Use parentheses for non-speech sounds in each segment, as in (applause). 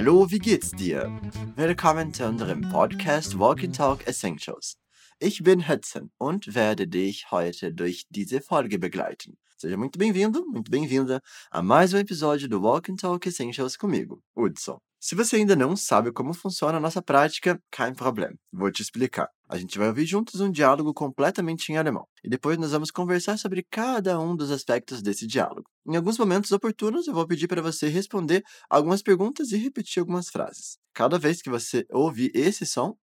Hallo, wie geht's dir? Willkommen zu unserem Podcast Walk and Talk Essentials. Ich bin Hudson und werde dich heute durch diese Folge begleiten. Seja muito bem-vindo, muito bem-vinda a mais um episódio do Walk and Talk Essentials comigo, Hudson. Se você ainda não sabe como funciona a nossa prática, kein problema. Vou te explicar. A gente vai ouvir juntos um diálogo completamente em alemão. E depois nós vamos conversar sobre cada um dos aspectos desse diálogo. Em alguns momentos oportunos, eu vou pedir para você responder algumas perguntas e repetir algumas frases. Cada vez que você ouvir esse som,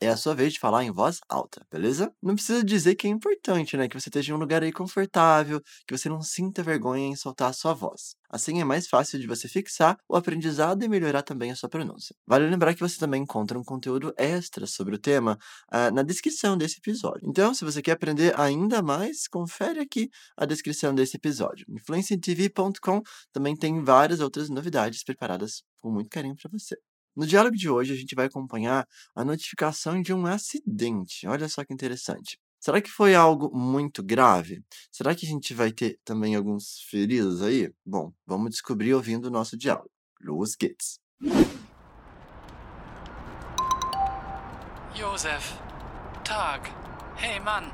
é a sua vez de falar em voz alta, beleza? Não precisa dizer que é importante, né? Que você esteja em um lugar aí confortável, que você não sinta vergonha em soltar a sua voz. Assim é mais fácil de você fixar o aprendizado e melhorar também a sua pronúncia. Vale lembrar que você também encontra um conteúdo extra sobre o tema uh, na descrição desse episódio. Então, se você quer aprender ainda mais, confere aqui a descrição desse episódio. Influencetv.com também tem várias outras novidades preparadas com muito carinho para você. No diálogo de hoje, a gente vai acompanhar a notificação de um acidente. Olha só que interessante. Será que foi algo muito grave? Será que a gente vai ter também alguns feridos aí? Bom, vamos descobrir ouvindo o nosso diálogo. Los geht's. Josef, Tag. Hey Mann,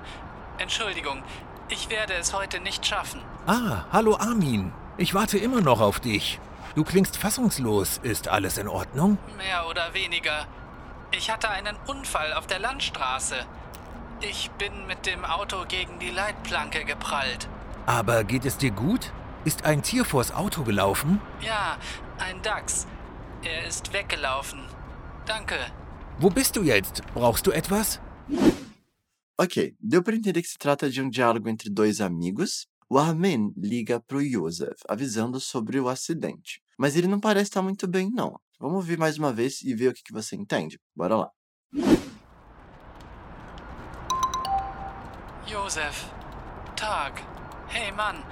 Entschuldigung, ich werde es heute nicht schaffen. Ah, hallo Armin. Ich warte immer noch auf dich. Du klingst fassungslos. Ist alles in Ordnung? Mehr oder weniger. Ich hatte einen Unfall auf der Landstraße. Ich bin mit dem Auto gegen die Leitplanke geprallt. Aber geht es dir gut? Ist ein Tier vors Auto gelaufen? Ja, ein Dachs. Er ist weggelaufen. Danke. Wo bist du jetzt? Brauchst du etwas? Ok, deu para entender que se trata de um diálogo entre dois amigos. O Armin liga para o Josef, avisando sobre o acidente. Mas ele não parece estar muito bem, não. Vamos ouvir mais uma vez e ver o que, que você entende. Bora lá. Josef, Tag. Hey Mann,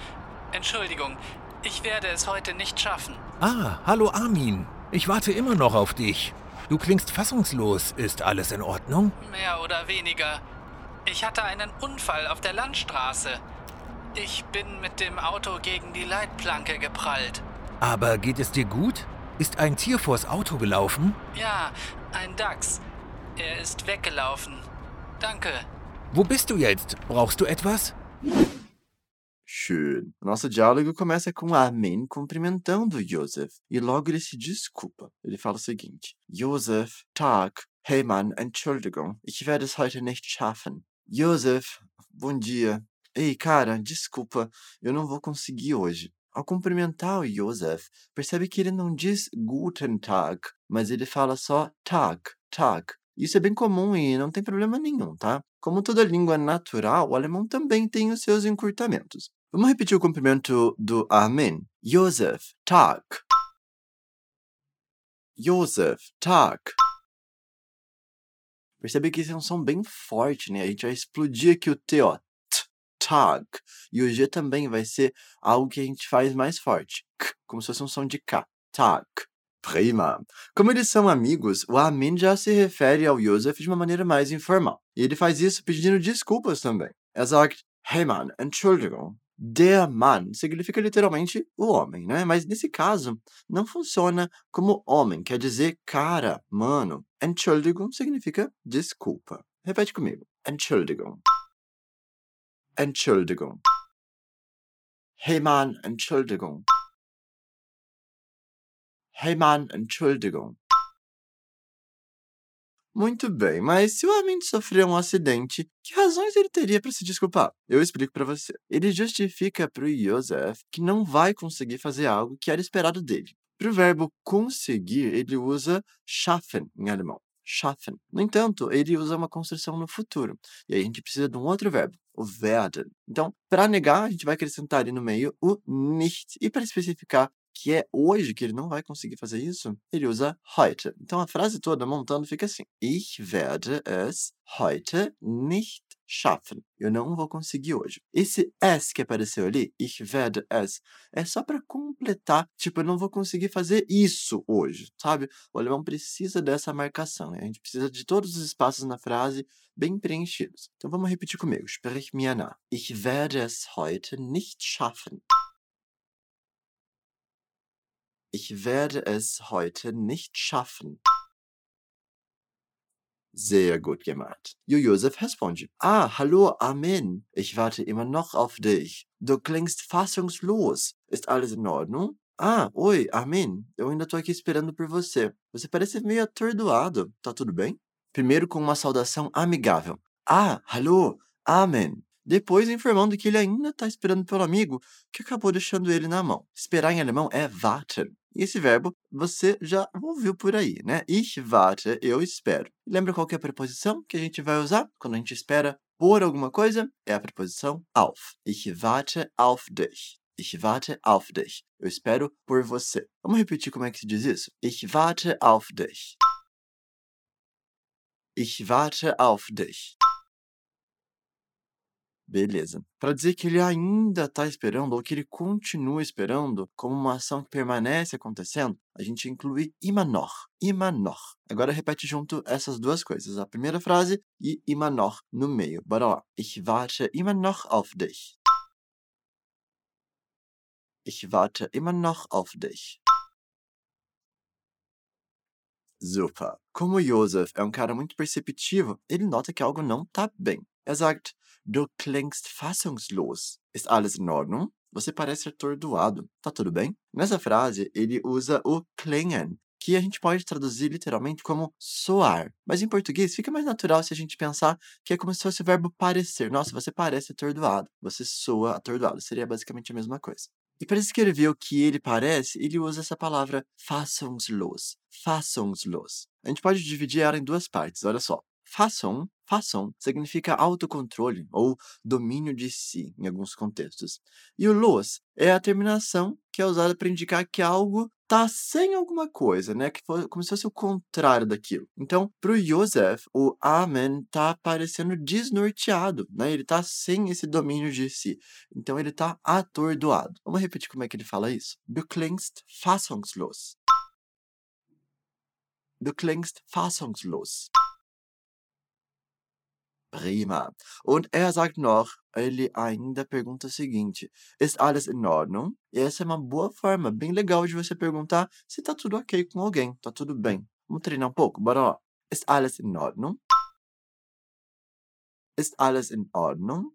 Entschuldigung, ich werde es heute nicht schaffen. Ah, hallo Armin. Ich warte immer noch auf dich. Du klingst fassungslos. Ist alles in Ordnung? Mehr oder weniger. Ich hatte einen Unfall auf der Landstraße. Ich bin mit dem Auto gegen die Leitplanke geprallt. Aber geht es dir gut? Ist ein Tier vors Auto gelaufen? Ja, ein Dachs. Er ist weggelaufen. Danke. Wo bist du jetzt? Brauchst du etwas? Schön. Nosso diálogo começa com Armin cumprimentando Josef e logo ele se desculpa. Ele fala o seguinte: Josef, Tag. Hey Mann, Entschuldigung, ich werde es heute nicht schaffen. Josef, bom dia. Ei, cara, desculpa, eu não vou conseguir hoje. Ao cumprimentar o Josef, percebe que ele não diz Guten Tag, mas ele fala só Tag, Tag. Isso é bem comum e não tem problema nenhum, tá? Como toda língua natural, o alemão também tem os seus encurtamentos. Vamos repetir o cumprimento do Armin. Josef, Tag. Josef, Tag. Percebe que esse é um som bem forte, né? A gente vai explodir aqui o T, ó. Tag. E o G também vai ser algo que a gente faz mais forte. K, como se fosse um som de K. Tag. Prima. Como eles são amigos, o Amin já se refere ao Josef de uma maneira mais informal. E ele faz isso pedindo desculpas também. Er sagt, hey Mann, Entschuldigung. Der Mann significa literalmente o homem, né? Mas nesse caso, não funciona como homem, quer dizer cara, mano. Entschuldigung significa desculpa. Repete comigo. Entschuldigung. Entschuldigung. Hey Entschuldigung. Hey Entschuldigung. Muito bem, mas se o Armin sofreu um acidente, que razões ele teria para se desculpar? Eu explico para você. Ele justifica para o Josef que não vai conseguir fazer algo que era esperado dele. Para o verbo conseguir, ele usa schaffen em alemão. Schaffen. No entanto, ele usa uma construção no futuro. E aí a gente precisa de um outro verbo, o werden. Então, para negar, a gente vai acrescentar ali no meio o nicht. E para especificar que é hoje que ele não vai conseguir fazer isso, ele usa heute. Então a frase toda montando fica assim: Ich werde es heute nicht schaffen. Eu não vou conseguir hoje. Esse es que apareceu ali, ich werde es, é só para completar, tipo, eu não vou conseguir fazer isso hoje, sabe? O alemão precisa dessa marcação, né? a gente precisa de todos os espaços na frase bem preenchidos. Então vamos repetir comigo. Sprich mir nach. Ich werde es heute nicht schaffen. Ich werde es heute nicht schaffen. Sehr gut gemacht. Josef responde: Ah, hallo, Amen. Ich warte immer noch auf dich. Du klingst fassungslos. Ist alles? Ah, oi, Amen. Eu ainda tô aqui esperando por você. Você parece meio atordoado. Tá tudo bem? Primeiro com uma saudação amigável. Ah, hallo, Amen. Depois informando que ele ainda está esperando pelo amigo que acabou deixando ele na mão. Esperar em alemão é warten. E esse verbo você já ouviu por aí, né? Ich warte, eu espero. Lembra qual é a preposição que a gente vai usar quando a gente espera por alguma coisa? É a preposição auf. Ich warte auf dich. Ich warte auf dich. Eu espero por você. Vamos repetir como é que se diz isso? Ich warte auf dich. Ich warte auf dich. Beleza. Para dizer que ele ainda está esperando ou que ele continua esperando, como uma ação que permanece acontecendo, a gente inclui. Immer noch. Agora repete junto essas duas coisas, a primeira frase e noch no meio. Bora lá. Ich warte immer noch auf dich. Ich warte immer noch auf dich. Super. Como Josef é um cara muito perceptivo, ele nota que algo não está bem. Er sagt, du klingst fassungslos. Ist alles in Ordnung? Você parece atordoado. Tá tudo bem? Nessa frase, ele usa o klingen, que a gente pode traduzir literalmente como soar. Mas em português fica mais natural se a gente pensar que é como se fosse o verbo parecer. Nossa, você parece atordoado. Você soa atordoado. Seria basicamente a mesma coisa. E para descrever o que ele parece, ele usa essa palavra fassungslos. Fassungslos. A gente pode dividir ela em duas partes, olha só. Fassung, Fassung significa autocontrole ou domínio de si, em alguns contextos. E o los é a terminação que é usada para indicar que algo está sem alguma coisa, né? Que foi como se fosse o contrário daquilo. Então, para o Joseph, o Amen está parecendo desnorteado, né? Ele está sem esse domínio de si. Então, ele está atordoado. Vamos repetir como é que ele fala isso? Du klingst fassungslos. Du klingst fassungslos. Prima. Und er sagt noch, ele ainda pergunta o seguinte: Ist alles in Ordnung? E essa é uma boa forma, bem legal de você perguntar se tá tudo ok com alguém, tá tudo bem. Vamos treinar um pouco? Bora lá. Ist alles in Ordnung? Ist alles in Ordnung?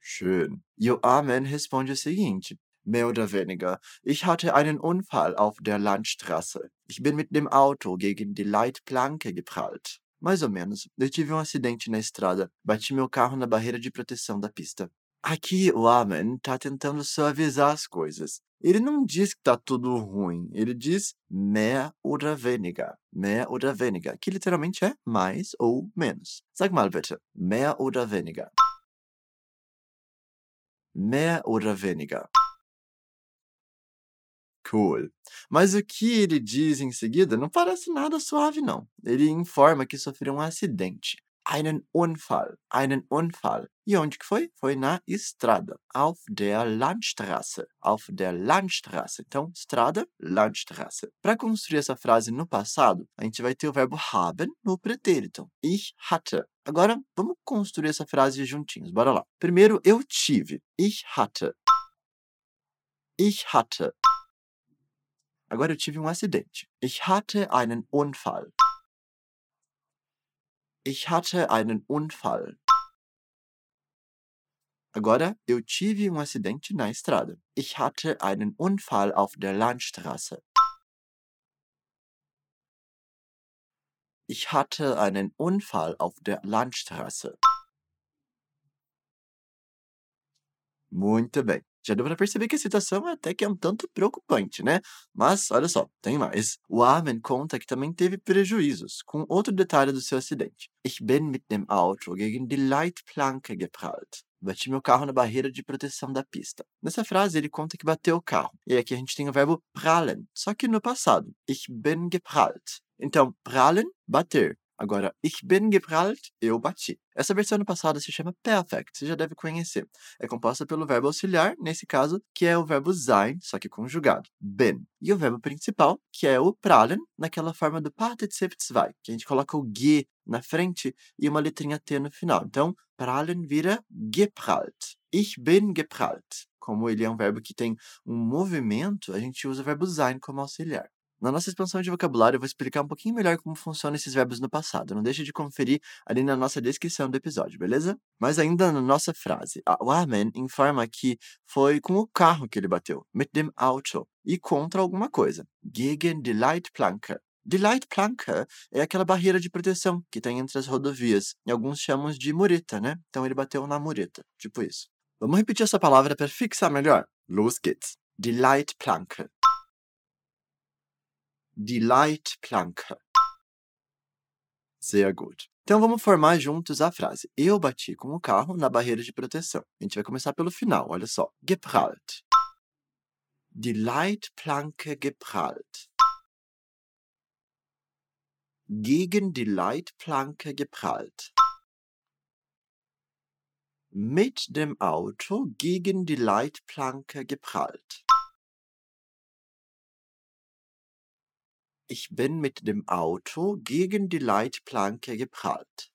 Schön. E o Amen responde o seguinte: Mehr oder weniger. Ich hatte einen Unfall auf der Landstraße. Ich bin mit dem Auto gegen die Leitplanke geprallt. Mais ou menos. Eu tive um acidente na estrada. Bati meu carro na barreira de proteção da pista. Aqui o Amen está tentando suavizar as coisas. Ele não diz que está tudo ruim. Ele diz mehr oder weniger. Mehr oder weniger. Que literalmente é mais ou menos. Sag mal bitte. Mehr oder weniger. Mehr oder weniger. Cool. Mas o que ele diz em seguida não parece nada suave, não. Ele informa que sofreu um acidente. Einen Unfall. Einen Unfall. E onde que foi? Foi na estrada. Auf der Landstraße. Auf der Landstraße. Então, estrada, Landstraße. Para construir essa frase no passado, a gente vai ter o verbo haben no pretérito. Ich hatte. Agora, vamos construir essa frase juntinhos. Bora lá. Primeiro, eu tive. Ich hatte. Ich hatte. Agora eu tive um acidente. Ich hatte einen Unfall. Ich hatte einen Unfall. Agora eu tive um acidente na estrada. Ich hatte einen Unfall auf der Landstraße. Ich hatte einen Unfall auf der Landstraße. Muito bem. Já deu para perceber que a situação até que é um tanto preocupante, né? Mas, olha só, tem mais. O Armin conta que também teve prejuízos, com outro detalhe do seu acidente. Ich bin mit dem Auto gegen die Leitplanke geprallt. Bati meu carro na barreira de proteção da pista. Nessa frase, ele conta que bateu o carro. E aqui a gente tem o verbo prallen, só que no passado. Ich bin geprallt. Então, prallen, bater. Agora, ich bin geprallt, eu bati. Essa versão no passado se chama perfect, você já deve conhecer. É composta pelo verbo auxiliar, nesse caso, que é o verbo sein, só que conjugado, bin. E o verbo principal, que é o prallen, naquela forma do Partizip 2, que a gente coloca o ge na frente e uma letrinha T no final. Então, prallen vira geprallt. Ich bin geprallt. como ele é um verbo que tem um movimento, a gente usa o verbo sein como auxiliar. Na nossa expansão de vocabulário, eu vou explicar um pouquinho melhor como funcionam esses verbos no passado. Não deixe de conferir ali na nossa descrição do episódio, beleza? Mas ainda na nossa frase, o Armin informa que foi com o carro que ele bateu, mit dem Auto, e contra alguma coisa, gegen die Leitplanke. Die Leitplanke é aquela barreira de proteção que tem entre as rodovias. E alguns chamam de mureta, né? Então ele bateu na mureta, tipo isso. Vamos repetir essa palavra para fixar melhor. Los geht's. Die Leitplanke die Leitplanke. Sehr gut. Então vamos formar juntos a frase. Eu bati com o carro na barreira de proteção. A gente vai começar pelo final, olha só. Geprallt. Die Leitplanke geprallt. Gegen die Leitplanke geprallt. Mit dem Auto gegen die Leitplanke geprallt. Ich bin mit dem Auto gegen die Leitplanke geprallt.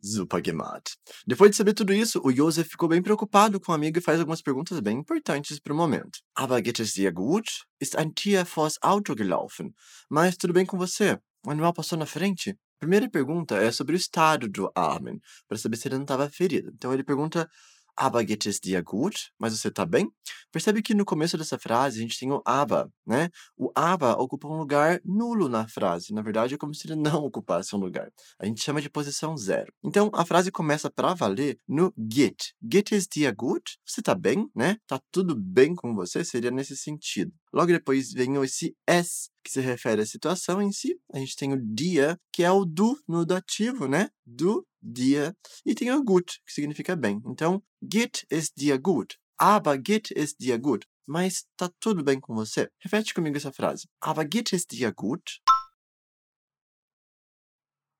Super gemacht. Depois de saber tudo isso, o Josef ficou bem preocupado com o amigo e faz algumas perguntas bem importantes para o momento. Aber geht es dir gut? Ist ein Tier vors Auto gelaufen? Mas tudo bem com você? O animal passou na frente? Primeira pergunta é sobre o estado do Armin, para saber se ele não estava ferido. Então ele pergunta Aber geht es dir gut? Mas você tá bem? Percebe que no começo dessa frase a gente tem o aber, né? O aber ocupa um lugar nulo na frase. Na verdade, é como se ele não (laughs) ocupasse um lugar. A gente chama de posição zero. Então, a frase começa para valer no geht. Geht es dir gut? Você tá bem, né? Tá tudo bem com você? Seria nesse sentido. Logo depois vem esse es, que se refere à situação em si. A gente tem o dia, que é o do no dativo, né? Do dia. E tem o gut, que significa bem. Então, geht es dir gut. Aber geht es dir gut. Mas tá tudo bem com você? Repete comigo essa frase. Aber geht es dir gut?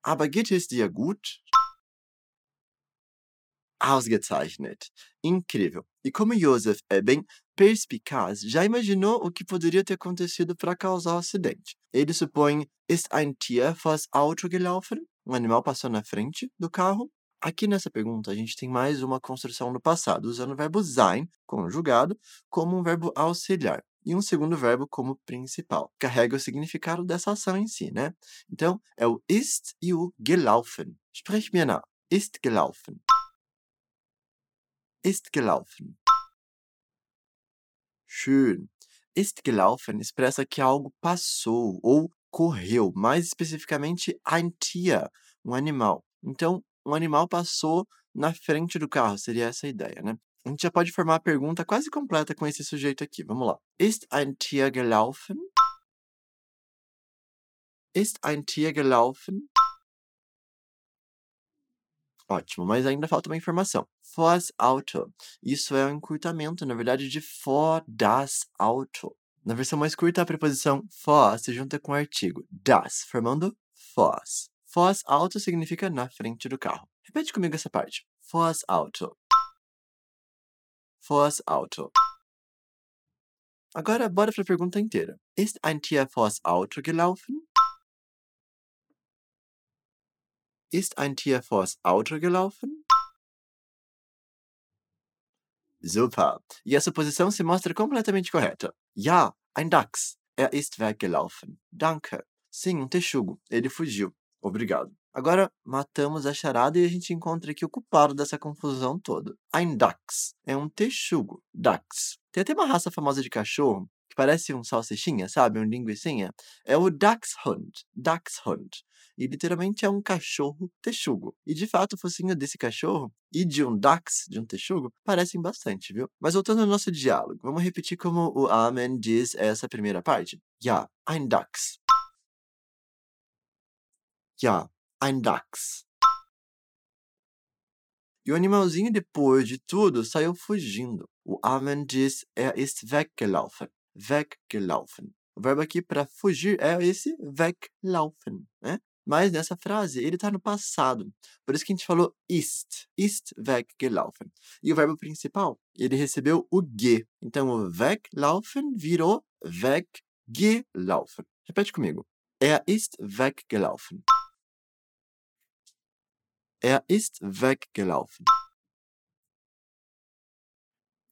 Aber geht es dir gut? Ausgezeichnet. Incrível. E como Joseph é bem perspicaz, já imaginou o que poderia ter acontecido para causar o acidente. Ele supõe: Ist ein Tier vors Auto gelaufen? Um animal passou na frente do carro? Aqui nessa pergunta, a gente tem mais uma construção no passado, usando o verbo sein, conjugado, como um verbo auxiliar, e um segundo verbo como principal. Carrega o significado dessa ação em si, né? Então, é o ist e o gelaufen. Sprich mir nach. Ist gelaufen ist gelaufen. Schön. Ist gelaufen expressa que algo passou ou correu, mais especificamente ein Tier, um animal. Então, um animal passou na frente do carro, seria essa a ideia, né? A gente já pode formar a pergunta quase completa com esse sujeito aqui. Vamos lá. Ist ein Tier gelaufen? Ist ein Tier gelaufen? Ótimo, mas ainda falta uma informação. Vors Auto. Isso é um encurtamento, na verdade, de vor das Auto. Na versão mais curta, a preposição vor se junta com o artigo das, formando vors. Vors Auto significa na frente do carro. Repete comigo essa parte. Vors Auto. Vors Auto. Agora, bora para a pergunta inteira. Ist ein Tier vors Auto gelaufen? Ist ein Tier vors Auto gelaufen? Super! E essa posição se mostra completamente correta. Ja, ein Dachs. Er ist weggelaufen. Danke. Sim, um texugo. Ele fugiu. Obrigado. Agora, matamos a charada e a gente encontra aqui o culpado dessa confusão toda. Ein Dachs é um texugo. Dachs. Tem até uma raça famosa de cachorro que parece um salsichinha, sabe? Um linguicinha. É o Dachshund. Dachshund e literalmente é um cachorro texugo. E de fato, o focinho desse cachorro e de um dachs, de um texugo, parecem bastante, viu? Mas voltando ao nosso diálogo, vamos repetir como o Amen diz essa primeira parte. Ja, ein Dachs. Ja, ein Dachs. E o animalzinho, depois de tudo, saiu fugindo. O Amen diz, er ist weggelaufen. Weggelaufen. O verbo aqui para fugir é esse weglaufen, né? Mas nessa frase, ele está no passado. Por isso que a gente falou ist. Ist weggelaufen. E o verbo principal, ele recebeu o ge. Então, o weglaufen virou weggelaufen. Repete comigo. Er ist weggelaufen. Er ist weggelaufen.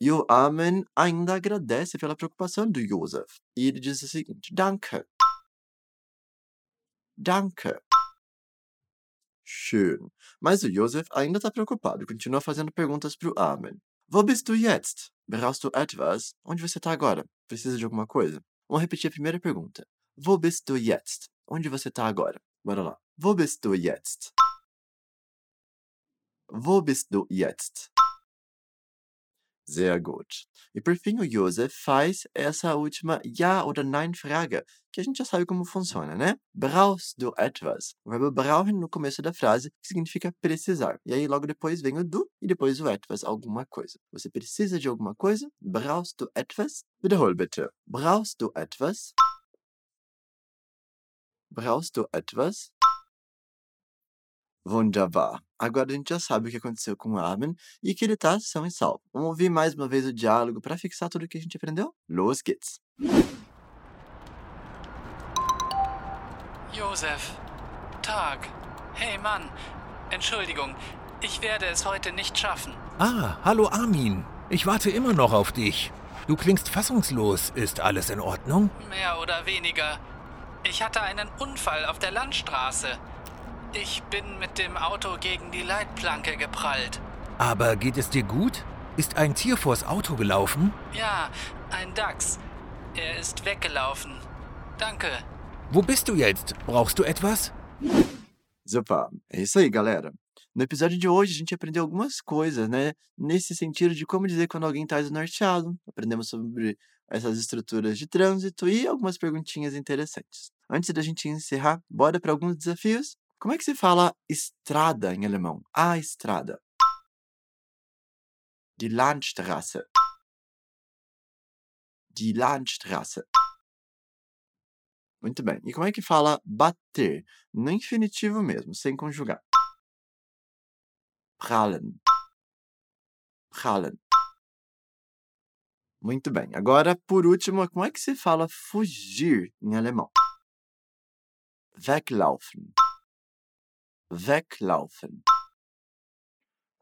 E o Armin ainda agradece pela preocupação do Josef. E ele diz o seguinte: Danke. Danke. Schön. Mas o Josef ainda está preocupado continua fazendo perguntas para o Armin. Wo bist du jetzt? Brauchst du etwas? Onde você está agora? Precisa de alguma coisa? Vamos repetir a primeira pergunta. Wo bist du jetzt? Onde você está agora? Bora lá. Wo bist du jetzt? Wo bist du jetzt? Sehr gut. E por fim, o Josef faz essa última Ja- oder Nein-Frage, que a gente já sabe como funciona, né? Brauchst du etwas? O verbo brauchen no começo da frase, que significa precisar. E aí logo depois vem o du e depois o etwas, alguma coisa. Você precisa de alguma coisa? Brauchst du etwas? Wiederhol bitte. Brauchst du etwas? Brauchst du etwas? Wunderbar. Agora a gente já sabe o que aconteceu com o Armin e que ele tá são e salvo. Vamos ouvir mais uma vez o diálogo para fixar tudo o que a gente aprendeu? Los geht's. Josef. Tag. Hey Mann. Entschuldigung, ich werde es heute nicht schaffen. Ah, hallo Armin. Ich warte immer noch auf dich. Du klingst fassungslos. Ist alles in Ordnung? Mehr oder weniger. Ich hatte einen Unfall auf der Landstraße. Ich bin mit dem Auto gegen die Leitplanke geprallt. Aber geht es dir gut? Ist ein Tier vors Auto gelaufen? Ja, ein Dachs. Er ist weggelaufen. Danke. Wo bist du jetzt? Brauchst du etwas? Super. É isso aí, galera. No episódio de hoje, a gente aprendeu algumas coisas, né? Nesse sentido de como dizer quando alguém está desnorteado. Aprendemos sobre essas estruturas de trânsito e algumas perguntinhas interessantes. Antes da gente encerrar, bora para alguns desafios? Como é que se fala estrada em alemão? A estrada. Die Landstraße. Die Landstraße. Muito bem. E como é que fala bater? No infinitivo mesmo, sem conjugar. Prallen. Prallen. Muito bem. Agora, por último, como é que se fala fugir em alemão? Weglaufen. Weglaufen.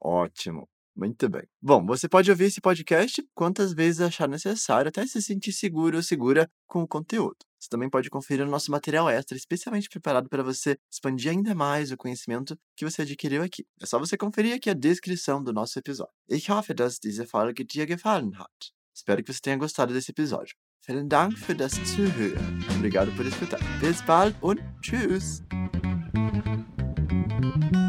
Ótimo. Muito bem. Bom, você pode ouvir esse podcast quantas vezes achar necessário até se sentir seguro ou segura com o conteúdo. Você também pode conferir o nosso material extra, especialmente preparado para você expandir ainda mais o conhecimento que você adquiriu aqui. É só você conferir aqui a descrição do nosso episódio. Ich hoffe, dass diese Folge dir gefallen hat. Espero que você tenha gostado desse episódio. Vielen Dank für das Zuhören. Obrigado por escutar. Bis bald und tschüss. Thank you.